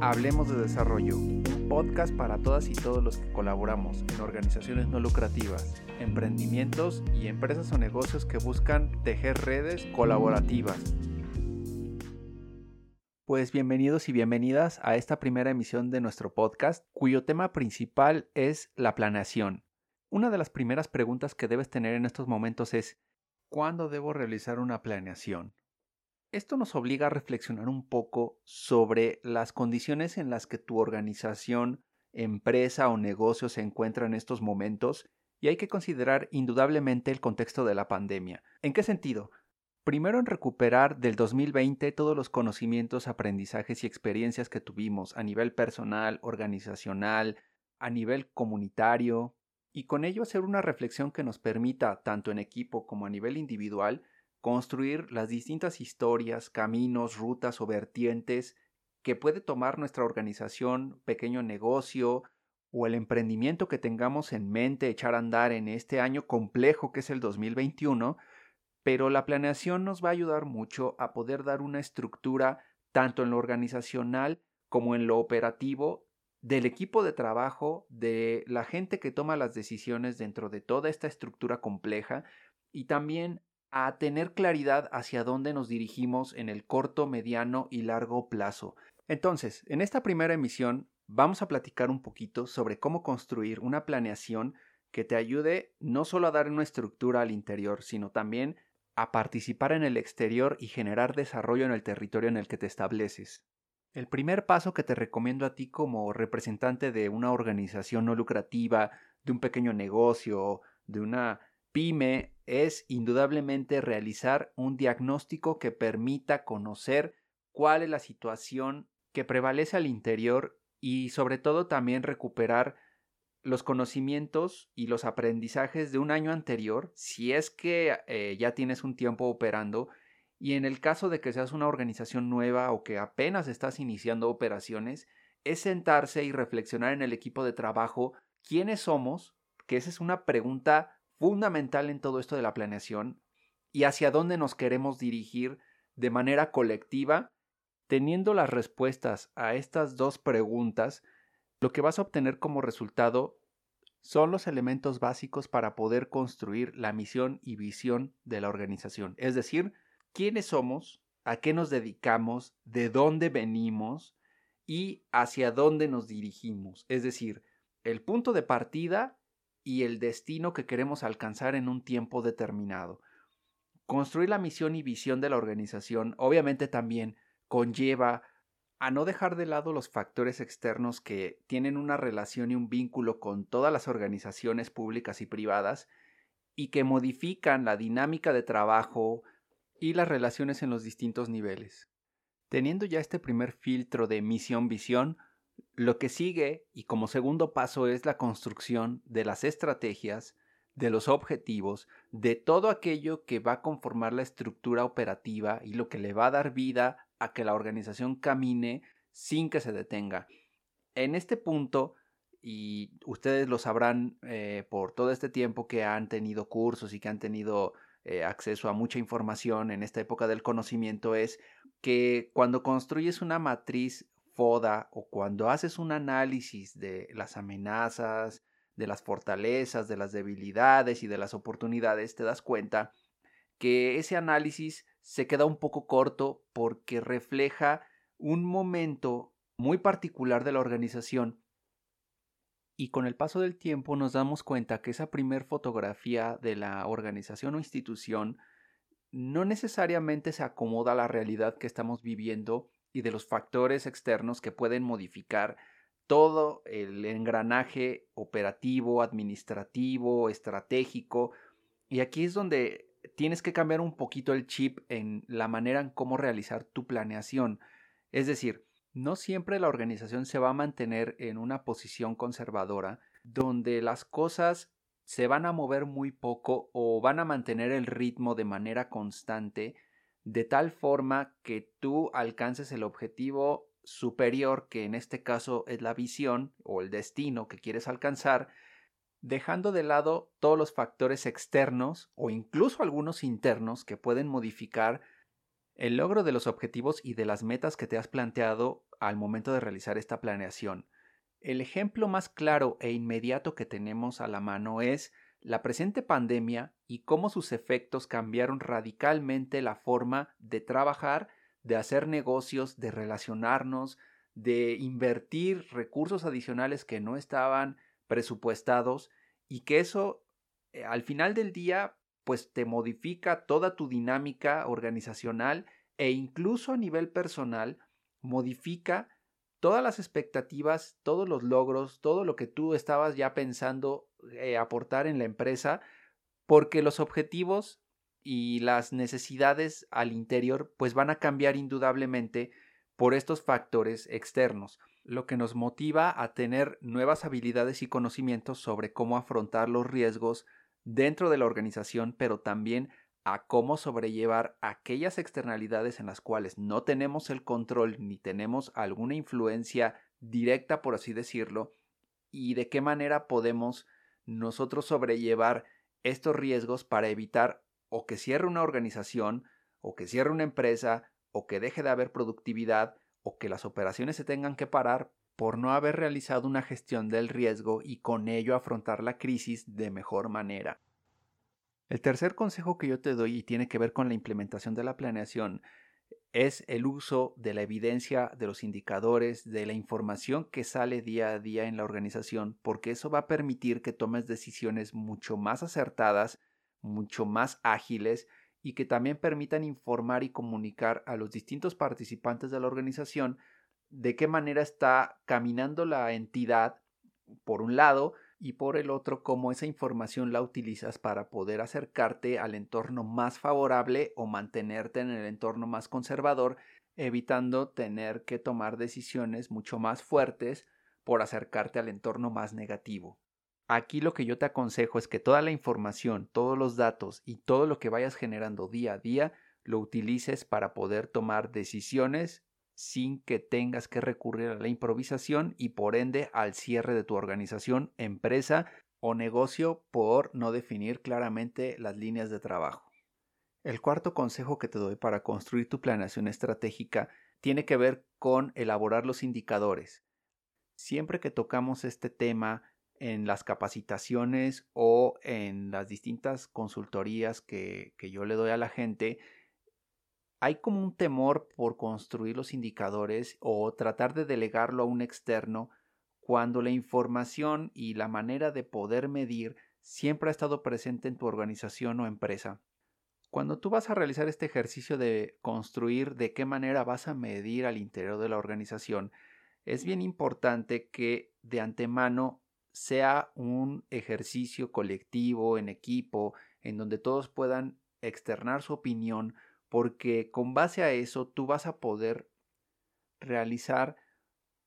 Hablemos de Desarrollo, un podcast para todas y todos los que colaboramos en organizaciones no lucrativas, emprendimientos y empresas o negocios que buscan tejer redes colaborativas. Pues bienvenidos y bienvenidas a esta primera emisión de nuestro podcast, cuyo tema principal es la planeación. Una de las primeras preguntas que debes tener en estos momentos es, ¿cuándo debo realizar una planeación? Esto nos obliga a reflexionar un poco sobre las condiciones en las que tu organización, empresa o negocio se encuentra en estos momentos y hay que considerar indudablemente el contexto de la pandemia. ¿En qué sentido? Primero en recuperar del 2020 todos los conocimientos, aprendizajes y experiencias que tuvimos a nivel personal, organizacional, a nivel comunitario, y con ello hacer una reflexión que nos permita, tanto en equipo como a nivel individual, construir las distintas historias, caminos, rutas o vertientes que puede tomar nuestra organización, pequeño negocio o el emprendimiento que tengamos en mente echar a andar en este año complejo que es el 2021, pero la planeación nos va a ayudar mucho a poder dar una estructura tanto en lo organizacional como en lo operativo del equipo de trabajo, de la gente que toma las decisiones dentro de toda esta estructura compleja y también a tener claridad hacia dónde nos dirigimos en el corto, mediano y largo plazo. Entonces, en esta primera emisión vamos a platicar un poquito sobre cómo construir una planeación que te ayude no solo a dar una estructura al interior, sino también a participar en el exterior y generar desarrollo en el territorio en el que te estableces. El primer paso que te recomiendo a ti como representante de una organización no lucrativa, de un pequeño negocio, de una PYME es indudablemente realizar un diagnóstico que permita conocer cuál es la situación que prevalece al interior y sobre todo también recuperar los conocimientos y los aprendizajes de un año anterior, si es que eh, ya tienes un tiempo operando, y en el caso de que seas una organización nueva o que apenas estás iniciando operaciones, es sentarse y reflexionar en el equipo de trabajo quiénes somos, que esa es una pregunta fundamental en todo esto de la planeación y hacia dónde nos queremos dirigir de manera colectiva, teniendo las respuestas a estas dos preguntas, lo que vas a obtener como resultado son los elementos básicos para poder construir la misión y visión de la organización. Es decir, quiénes somos, a qué nos dedicamos, de dónde venimos y hacia dónde nos dirigimos. Es decir, el punto de partida y el destino que queremos alcanzar en un tiempo determinado. Construir la misión y visión de la organización obviamente también conlleva a no dejar de lado los factores externos que tienen una relación y un vínculo con todas las organizaciones públicas y privadas y que modifican la dinámica de trabajo y las relaciones en los distintos niveles. Teniendo ya este primer filtro de misión-visión, lo que sigue y como segundo paso es la construcción de las estrategias, de los objetivos, de todo aquello que va a conformar la estructura operativa y lo que le va a dar vida a que la organización camine sin que se detenga. En este punto, y ustedes lo sabrán eh, por todo este tiempo que han tenido cursos y que han tenido eh, acceso a mucha información en esta época del conocimiento, es que cuando construyes una matriz o cuando haces un análisis de las amenazas, de las fortalezas, de las debilidades y de las oportunidades, te das cuenta que ese análisis se queda un poco corto porque refleja un momento muy particular de la organización. Y con el paso del tiempo nos damos cuenta que esa primer fotografía de la organización o institución no necesariamente se acomoda a la realidad que estamos viviendo y de los factores externos que pueden modificar todo el engranaje operativo, administrativo, estratégico. Y aquí es donde tienes que cambiar un poquito el chip en la manera en cómo realizar tu planeación. Es decir, no siempre la organización se va a mantener en una posición conservadora donde las cosas se van a mover muy poco o van a mantener el ritmo de manera constante de tal forma que tú alcances el objetivo superior, que en este caso es la visión o el destino que quieres alcanzar, dejando de lado todos los factores externos o incluso algunos internos que pueden modificar el logro de los objetivos y de las metas que te has planteado al momento de realizar esta planeación. El ejemplo más claro e inmediato que tenemos a la mano es la presente pandemia y cómo sus efectos cambiaron radicalmente la forma de trabajar, de hacer negocios, de relacionarnos, de invertir recursos adicionales que no estaban presupuestados y que eso eh, al final del día pues te modifica toda tu dinámica organizacional e incluso a nivel personal modifica todas las expectativas, todos los logros, todo lo que tú estabas ya pensando eh, aportar en la empresa, porque los objetivos y las necesidades al interior pues van a cambiar indudablemente por estos factores externos, lo que nos motiva a tener nuevas habilidades y conocimientos sobre cómo afrontar los riesgos dentro de la organización, pero también a cómo sobrellevar aquellas externalidades en las cuales no tenemos el control ni tenemos alguna influencia directa, por así decirlo, y de qué manera podemos nosotros sobrellevar estos riesgos para evitar o que cierre una organización, o que cierre una empresa, o que deje de haber productividad, o que las operaciones se tengan que parar por no haber realizado una gestión del riesgo y con ello afrontar la crisis de mejor manera. El tercer consejo que yo te doy y tiene que ver con la implementación de la planeación es el uso de la evidencia, de los indicadores, de la información que sale día a día en la organización, porque eso va a permitir que tomes decisiones mucho más acertadas, mucho más ágiles y que también permitan informar y comunicar a los distintos participantes de la organización de qué manera está caminando la entidad, por un lado, y por el otro cómo esa información la utilizas para poder acercarte al entorno más favorable o mantenerte en el entorno más conservador, evitando tener que tomar decisiones mucho más fuertes por acercarte al entorno más negativo. Aquí lo que yo te aconsejo es que toda la información, todos los datos y todo lo que vayas generando día a día lo utilices para poder tomar decisiones sin que tengas que recurrir a la improvisación y por ende al cierre de tu organización, empresa o negocio por no definir claramente las líneas de trabajo. El cuarto consejo que te doy para construir tu planeación estratégica tiene que ver con elaborar los indicadores. Siempre que tocamos este tema en las capacitaciones o en las distintas consultorías que, que yo le doy a la gente, hay como un temor por construir los indicadores o tratar de delegarlo a un externo cuando la información y la manera de poder medir siempre ha estado presente en tu organización o empresa. Cuando tú vas a realizar este ejercicio de construir de qué manera vas a medir al interior de la organización, es bien importante que de antemano sea un ejercicio colectivo, en equipo, en donde todos puedan externar su opinión porque con base a eso tú vas a poder realizar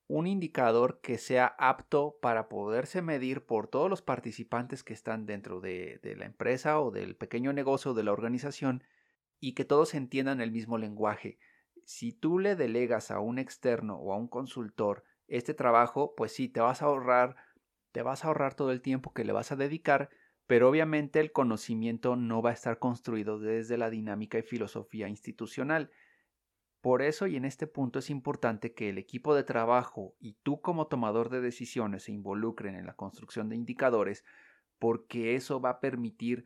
un indicador que sea apto para poderse medir por todos los participantes que están dentro de, la empresa o del pequeño negocio o de la organización y que todos entiendan el mismo lenguaje. Si tú le delegas a un externo o a un consultor este trabajo, pues sí, te vas a ahorrar, te vas a ahorrar todo el tiempo que le vas a dedicar, pero obviamente el conocimiento no va a estar construido desde la dinámica y filosofía institucional. Por eso y en este punto es importante que el equipo de trabajo y tú como tomador de decisiones se involucren en la construcción de indicadores porque eso va a permitir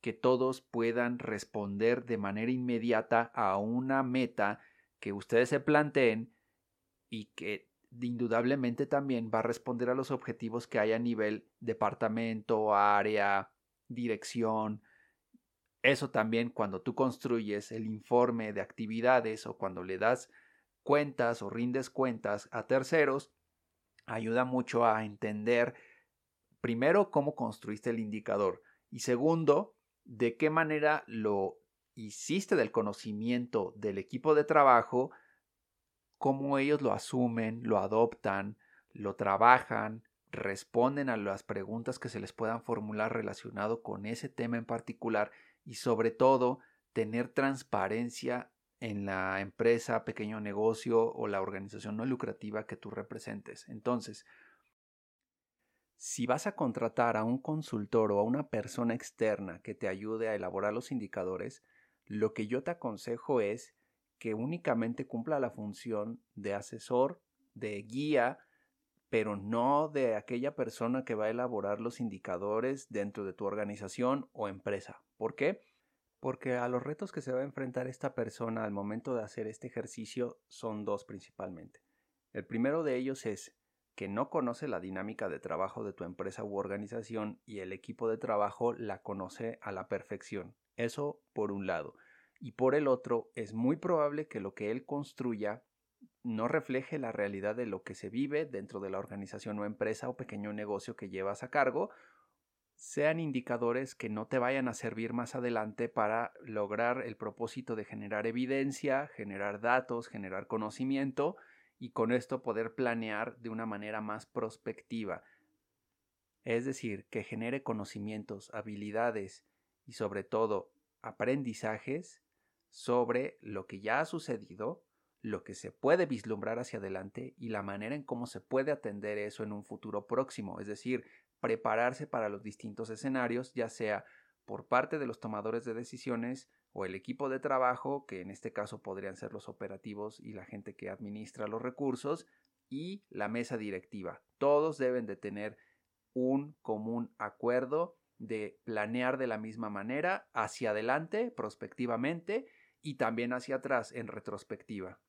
que todos puedan responder de manera inmediata a una meta que ustedes se planteen y que indudablemente también va a responder a los objetivos que hay a nivel departamento, área, dirección. Eso también cuando tú construyes el informe de actividades o cuando le das cuentas o rindes cuentas a terceros, ayuda mucho a entender primero cómo construiste el indicador y segundo, de qué manera lo hiciste del conocimiento del equipo de trabajo cómo ellos lo asumen, lo adoptan, lo trabajan, responden a las preguntas que se les puedan formular relacionado con ese tema en particular y sobre todo tener transparencia en la empresa, pequeño negocio o la organización no lucrativa que tú representes. Entonces, si vas a contratar a un consultor o a una persona externa que te ayude a elaborar los indicadores, lo que yo te aconsejo es que únicamente cumpla la función de asesor, de guía, pero no de aquella persona que va a elaborar los indicadores dentro de tu organización o empresa. ¿Por qué? Porque a los retos que se va a enfrentar esta persona al momento de hacer este ejercicio son dos principalmente. El primero de ellos es que no conoce la dinámica de trabajo de tu empresa u organización y el equipo de trabajo la conoce a la perfección. Eso por un lado. Y por el otro, es muy probable que lo que él construya no refleje la realidad de lo que se vive dentro de la organización o empresa o pequeño negocio que llevas a cargo, sean indicadores que no te vayan a servir más adelante para lograr el propósito de generar evidencia, generar datos, generar conocimiento y con esto poder planear de una manera más prospectiva. Es decir, que genere conocimientos, habilidades y sobre todo aprendizajes sobre lo que ya ha sucedido, lo que se puede vislumbrar hacia adelante y la manera en cómo se puede atender eso en un futuro próximo, es decir, prepararse para los distintos escenarios, ya sea por parte de los tomadores de decisiones o el equipo de trabajo, que en este caso podrían ser los operativos y la gente que administra los recursos, y la mesa directiva. Todos deben de tener un común acuerdo de planear de la misma manera hacia adelante, prospectivamente, y también hacia atrás, en retrospectiva.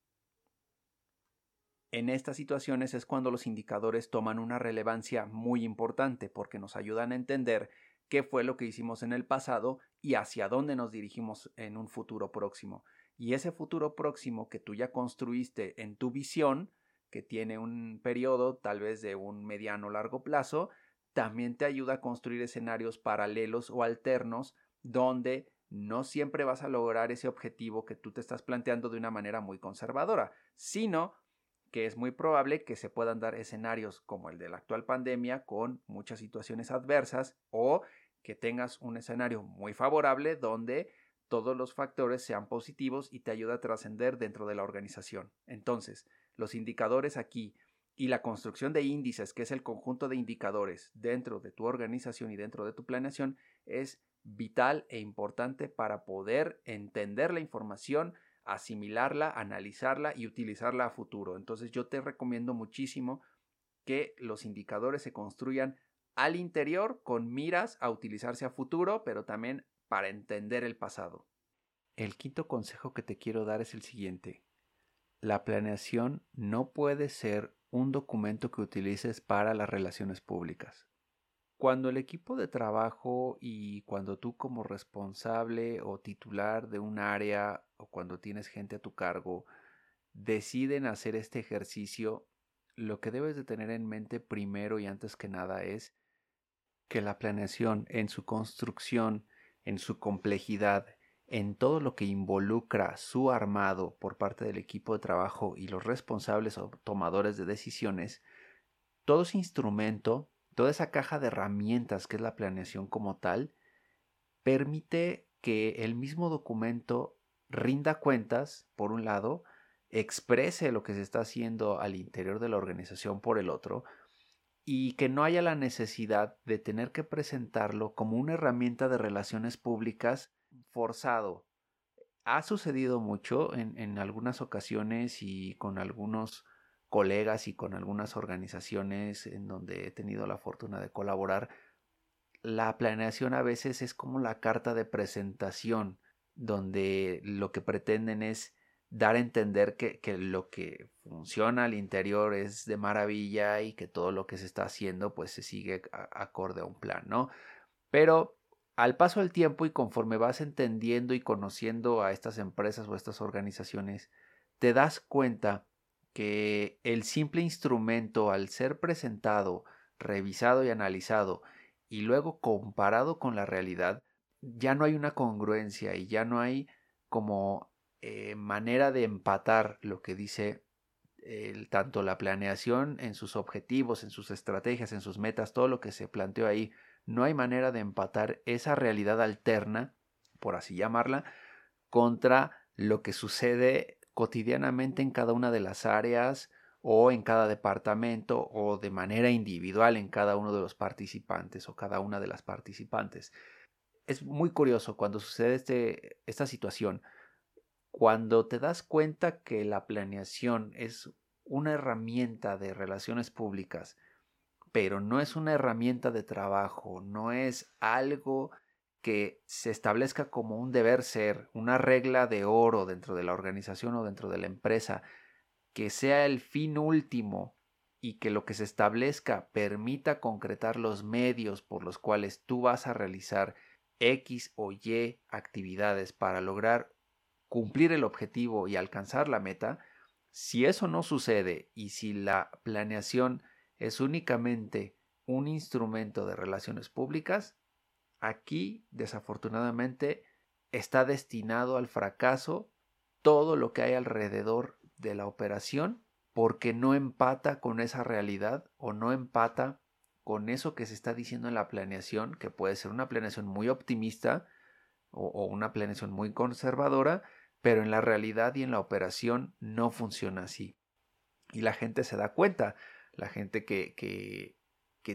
En estas situaciones es cuando los indicadores toman una relevancia muy importante porque nos ayudan a entender qué fue lo que hicimos en el pasado y hacia dónde nos dirigimos en un futuro próximo. Y ese futuro próximo que tú ya construiste en tu visión, que tiene un periodo tal vez de un mediano largo plazo, también te ayuda a construir escenarios paralelos o alternos donde no siempre vas a lograr ese objetivo que tú te estás planteando de una manera muy conservadora, sino que es muy probable que se puedan dar escenarios como el de la actual pandemia con muchas situaciones adversas o que tengas un escenario muy favorable donde todos los factores sean positivos y te ayuda a trascender dentro de la organización. Entonces, los indicadores aquí y la construcción de índices, que es el conjunto de indicadores dentro de tu organización y dentro de tu planeación, es vital e importante para poder entender la información asimilarla, analizarla y utilizarla a futuro. Entonces yo te recomiendo muchísimo que los indicadores se construyan al interior con miras a utilizarse a futuro, pero también para entender el pasado. El quinto consejo que te quiero dar es el siguiente. La planeación no puede ser un documento que utilices para las relaciones públicas. Cuando el equipo de trabajo y cuando tú como responsable o titular de un área o cuando tienes gente a tu cargo deciden hacer este ejercicio, lo que debes de tener en mente primero y antes que nada es que la planeación en su construcción, en su complejidad, en todo lo que involucra su armado por parte del equipo de trabajo y los responsables o tomadores de decisiones, todo ese instrumento toda esa caja de herramientas que es la planeación como tal, permite que el mismo documento rinda cuentas, por un lado, exprese lo que se está haciendo al interior de la organización por el otro, y que no haya la necesidad de tener que presentarlo como una herramienta de relaciones públicas forzado. Ha sucedido mucho en, en algunas ocasiones y con algunos colegas y con algunas organizaciones en donde he tenido la fortuna de colaborar, la planeación a veces es como la carta de presentación, donde lo que pretenden es dar a entender que, lo que funciona al interior es de maravilla y que todo lo que se está haciendo pues se sigue acorde a un plan, ¿no? Pero al paso del tiempo y conforme vas entendiendo y conociendo a estas empresas o a estas organizaciones, te das cuenta que el simple instrumento al ser presentado, revisado y analizado y luego comparado con la realidad, ya no hay una congruencia y ya no hay como eh, manera de empatar lo que dice tanto la planeación en sus objetivos, en sus estrategias, en sus metas, todo lo que se planteó ahí. No hay manera de empatar esa realidad alterna, por así llamarla, contra lo que sucede cotidianamente en cada una de las áreas o en cada departamento o de manera individual en cada uno de los participantes o cada una de las participantes. Es muy curioso cuando sucede este, esta situación. Cuando te das cuenta que la planeación es una herramienta de relaciones públicas, pero no es una herramienta de trabajo, no es algo que se establezca como un deber ser, una regla de oro dentro de la organización o dentro de la empresa, que sea el fin último y que lo que se establezca permita concretar los medios por los cuales tú vas a realizar X o Y actividades para lograr cumplir el objetivo y alcanzar la meta, si eso no sucede y si la planeación es únicamente un instrumento de relaciones públicas, aquí desafortunadamente está destinado al fracaso todo lo que hay alrededor de la operación porque no empata con esa realidad o no empata con eso que se está diciendo en la planeación, que puede ser una planeación muy optimista o, una planeación muy conservadora, pero en la realidad y en la operación no funciona así. Y la gente se da cuenta, la gente que, que,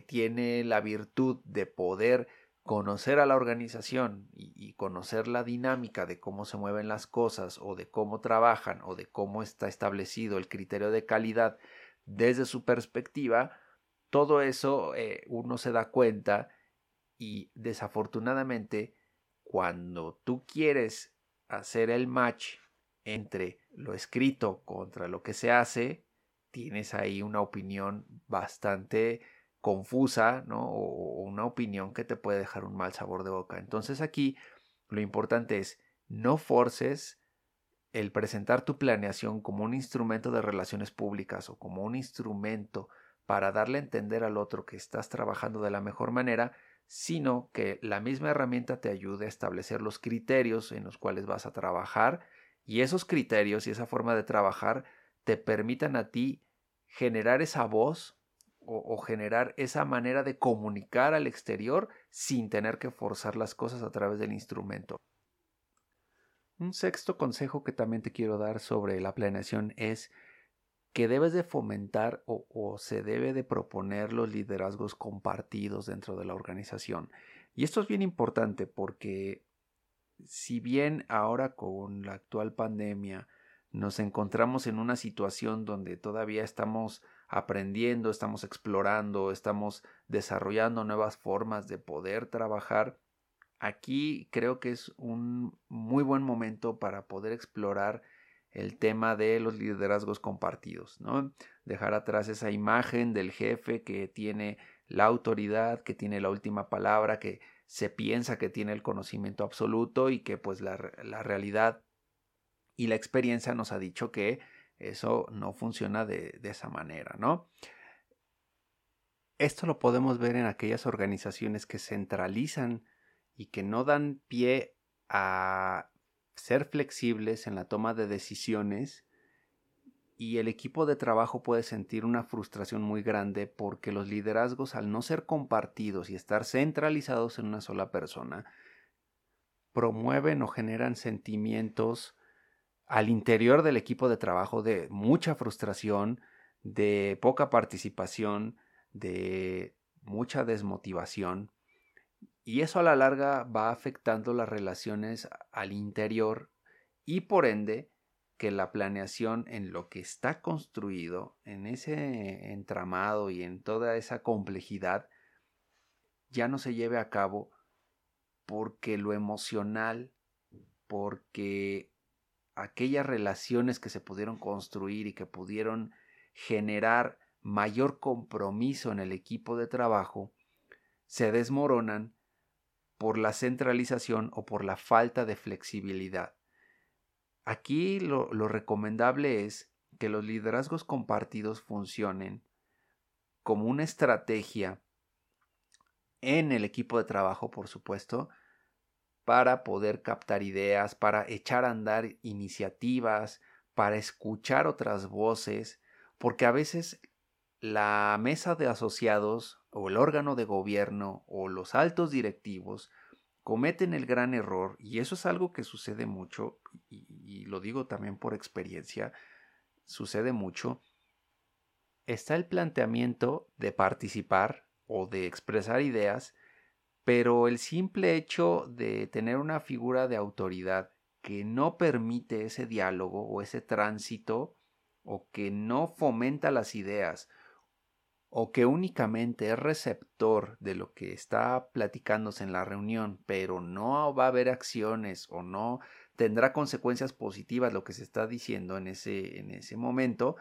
tiene la virtud de poder conocer a la organización y, conocer la dinámica de cómo se mueven las cosas o de cómo trabajan o de cómo está establecido el criterio de calidad desde su perspectiva, todo eso eh, uno se da cuenta y desafortunadamente cuando tú quieres hacer el match entre lo escrito contra lo que se hace, tienes ahí una opinión bastante confusa, ¿no? O una opinión que te puede dejar un mal sabor de boca. Entonces aquí lo importante es no forces el presentar tu planeación como un instrumento de relaciones públicas o como un instrumento para darle a entender al otro que estás trabajando de la mejor manera, sino que la misma herramienta te ayude a establecer los criterios en los cuales vas a trabajar y esos criterios y esa forma de trabajar te permitan a ti generar esa voz o, generar esa manera de comunicar al exterior sin tener que forzar las cosas a través del instrumento. Un sexto consejo que también te quiero dar sobre la planeación es que debes de fomentar o, se debe de proponer los liderazgos compartidos dentro de la organización. Y esto es bien importante porque si bien ahora con la actual pandemia nos encontramos en una situación donde todavía estamos aprendiendo, estamos explorando, estamos desarrollando nuevas formas de poder trabajar, aquí creo que es un muy buen momento para poder explorar el tema de los liderazgos compartidos, ¿no? Dejar atrás esa imagen del jefe que tiene la autoridad, que tiene la última palabra, que se piensa que tiene el conocimiento absoluto y que pues la, la realidad y la experiencia nos ha dicho que eso no funciona de, esa manera, ¿no? Esto lo podemos ver en aquellas organizaciones que centralizan y que no dan pie a ser flexibles en la toma de decisiones y el equipo de trabajo puede sentir una frustración muy grande porque los liderazgos al no ser compartidos y estar centralizados en una sola persona promueven o generan sentimientos al interior del equipo de trabajo de mucha frustración, de poca participación, de mucha desmotivación y eso a la larga va afectando las relaciones al interior y por ende que la planeación en lo que está construido, en ese entramado y en toda esa complejidad, ya no se lleve a cabo porque lo emocional, porque aquellas relaciones que se pudieron construir y que pudieron generar mayor compromiso en el equipo de trabajo, se desmoronan por la centralización o por la falta de flexibilidad. Aquí lo, recomendable es que los liderazgos compartidos funcionen como una estrategia en el equipo de trabajo, por supuesto, para poder captar ideas, para echar a andar iniciativas, para escuchar otras voces, porque a veces la mesa de asociados o el órgano de gobierno o los altos directivos cometen el gran error, y eso es algo que sucede mucho, y, lo digo también por experiencia, sucede mucho, está el planteamiento de participar o de expresar ideas, pero el simple hecho de tener una figura de autoridad que no permite ese diálogo o ese tránsito o que no fomenta las ideas o que únicamente es receptor de lo que está platicándose en la reunión, pero no va a haber acciones o no tendrá consecuencias positivas lo que se está diciendo en ese, en ese momento,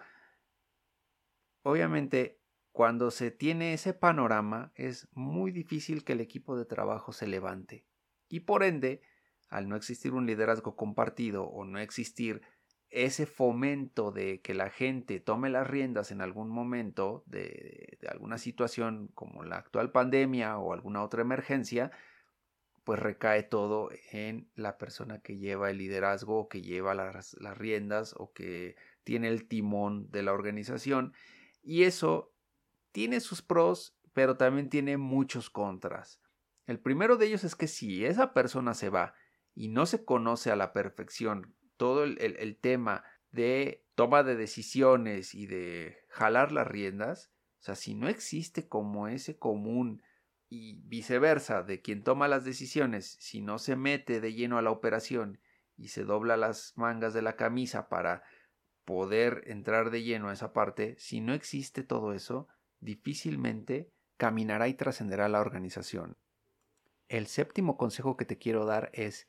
obviamente cuando se tiene ese panorama es muy difícil que el equipo de trabajo se levante y por ende, al no existir un liderazgo compartido o no existir ese fomento de que la gente tome las riendas en algún momento de, alguna situación como la actual pandemia o alguna otra emergencia, pues recae todo en la persona que lleva el liderazgo o que lleva las, las riendas o que tiene el timón de la organización. Y eso tiene sus pros, pero también tiene muchos contras. El primero de ellos es que si esa persona se va y no se conoce a la perfección todo el, tema de toma de decisiones y de jalar las riendas, o sea, si no existe como ese común y viceversa, de quien toma las decisiones, si no se mete de lleno a la operación y se dobla las mangas de la camisa para poder entrar de lleno a esa parte, si no existe todo eso, difícilmente caminará y trascenderá la organización. El séptimo consejo que te quiero dar es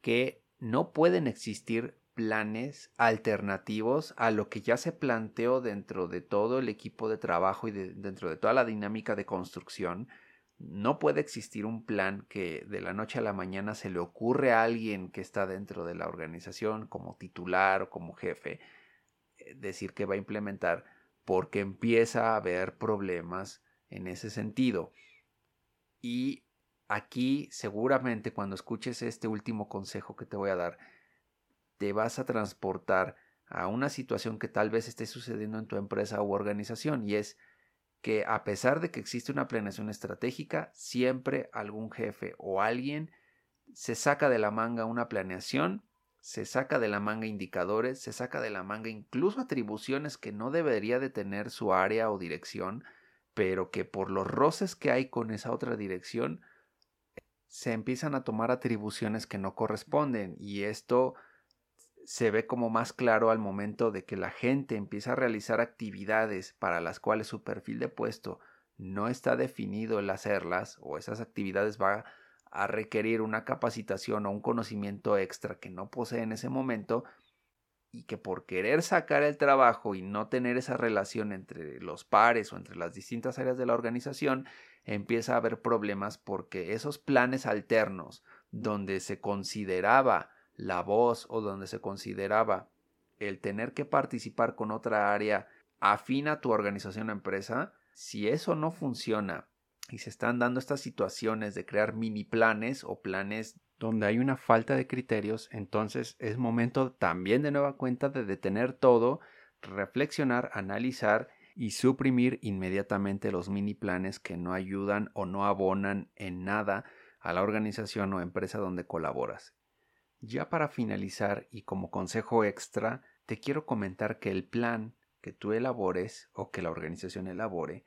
que no pueden existir planes alternativos a lo que ya se planteó dentro de todo el equipo de trabajo y dentro de toda la dinámica de construcción. No puede existir un plan que de la noche a la mañana se le ocurre a alguien que está dentro de la organización como titular o como jefe eh, decir que va a implementar porque empieza a haber problemas en ese sentido. Y Aquí seguramente cuando escuches este último consejo que te voy a dar, te vas a transportar a una situación que tal vez esté sucediendo en tu empresa u organización y es que a pesar de que existe una planeación estratégica, siempre algún jefe o alguien se saca de la manga una planeación, se saca de la manga indicadores, se saca de la manga incluso atribuciones que no debería de tener su área o dirección, pero que por los roces que hay con esa otra dirección se empiezan a tomar atribuciones que no corresponden. Y esto se ve como más claro al momento de que la gente empieza a realizar actividades para las cuales su perfil de puesto no está definido el hacerlas o esas actividades va a requerir una capacitación o un conocimiento extra que no posee en ese momento y que por querer sacar el trabajo y no tener esa relación entre los pares o entre las distintas áreas de la organización, empieza a haber problemas porque esos planes alternos donde se consideraba la voz o donde se consideraba el tener que participar con otra área afín a tu organización o empresa, si eso no funciona y se están dando estas situaciones de crear mini planes o planes donde hay una falta de criterios, entonces es momento también de nueva cuenta de detener todo, reflexionar, analizar y suprimir inmediatamente los mini planes que no ayudan o no abonan en nada a la organización o empresa donde colaboras. Ya para finalizar y como consejo extra, te quiero comentar que el plan que tú elabores o que la organización elabore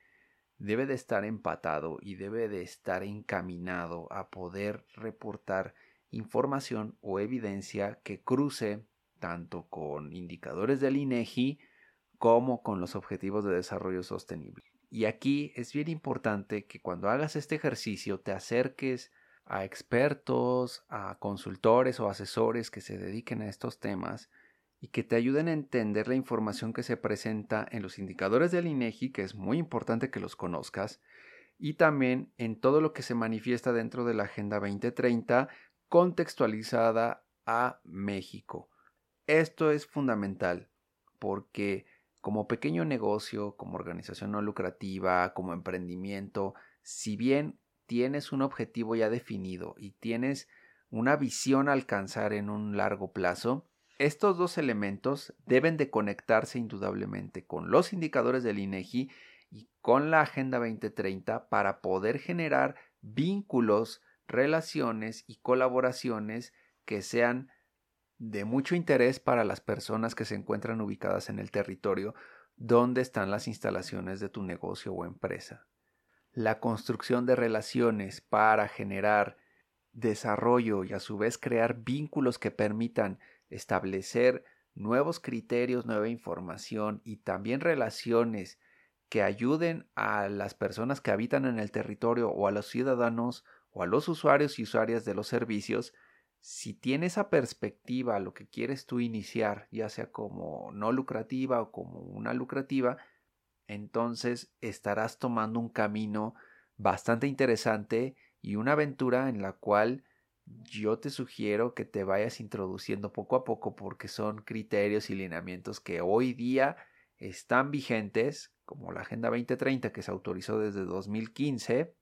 debe de estar empatado y debe de estar encaminado a poder reportar información o evidencia que cruce tanto con indicadores del INEGI como con los objetivos de desarrollo sostenible. Y aquí es bien importante que cuando hagas este ejercicio te acerques a expertos, a consultores o asesores que se dediquen a estos temas y que te ayuden a entender la información que se presenta en los indicadores del INEGI, que es muy importante que los conozcas, y también en todo lo que se manifiesta dentro de la Agenda 2030 contextualizada a México. Esto es fundamental porque como pequeño negocio, como organización no lucrativa, como emprendimiento, si bien tienes un objetivo ya definido y tienes una visión a alcanzar en un largo plazo, estos dos elementos deben de conectarse indudablemente con los indicadores del INEGI y con la Agenda 2030 para poder generar vínculos, relaciones y colaboraciones que sean de mucho interés para las personas que se encuentran ubicadas en el territorio donde están las instalaciones de tu negocio o empresa. La construcción de relaciones para generar desarrollo y a su vez crear vínculos que permitan establecer nuevos criterios, nueva información y también relaciones que ayuden a las personas que habitan en el territorio o a los ciudadanos o a los usuarios y usuarias de los servicios, si tiene esa perspectiva, lo que quieres tú iniciar, ya sea como no lucrativa o como una lucrativa, entonces estarás tomando un camino bastante interesante y una aventura en la cual yo te sugiero que te vayas introduciendo poco a poco porque son criterios y lineamientos que hoy día están vigentes, como la Agenda 2030 que se autorizó desde 2015,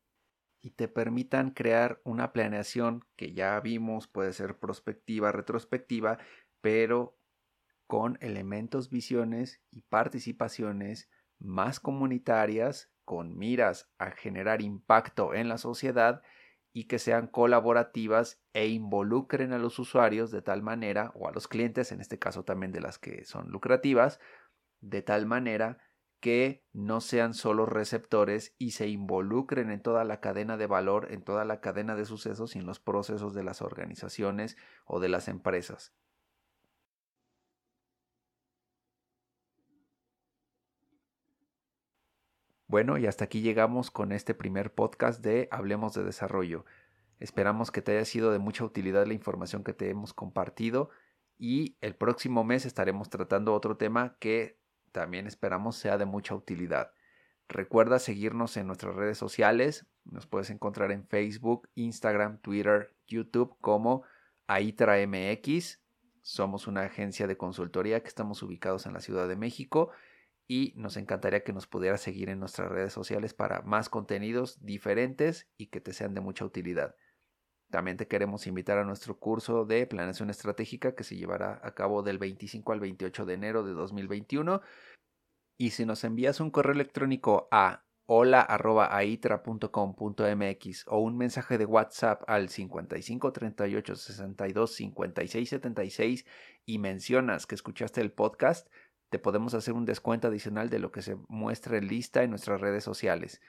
y te permitan crear una planeación que ya vimos puede ser prospectiva, retrospectiva, pero con elementos, visiones y participaciones más comunitarias, con miras a generar impacto en la sociedad y que sean colaborativas e involucren a los usuarios de tal manera, o a los clientes, en este caso también de las que son lucrativas, de tal manera que no sean solo receptores y se involucren en toda la cadena de valor, en toda la cadena de sucesos y en los procesos de las organizaciones o de las empresas. Bueno, y hasta aquí llegamos con este primer podcast de Hablemos de Desarrollo. Esperamos que te haya sido de mucha utilidad la información que te hemos compartido y el próximo mes estaremos tratando otro tema que también esperamos sea de mucha utilidad. Recuerda seguirnos en nuestras redes sociales. Nos puedes encontrar en Facebook, Instagram, Twitter, YouTube como AITRAMX. Somos una agencia de consultoría que estamos ubicados en la Ciudad de México y nos encantaría que nos pudieras seguir en nuestras redes sociales para más contenidos diferentes y que te sean de mucha utilidad. También te queremos invitar a nuestro curso de planeación estratégica que se llevará a cabo del 25 al 28 de enero de 2021. Y si nos envías un correo electrónico a hola.aitra.com.mx o un mensaje de WhatsApp al 55 38 62 56 76 y mencionas que escuchaste el podcast, te podemos hacer un descuento adicional de lo que se muestre en lista en nuestras redes sociales.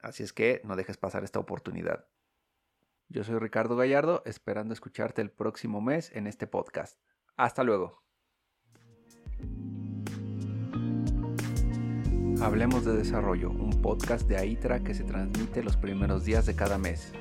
Así es que no dejes pasar esta oportunidad. Yo soy Ricardo Gallardo, esperando escucharte el próximo mes en este podcast. Hasta luego. Hablemos de Desarrollo, un podcast de AITRA que se transmite los primeros días de cada mes.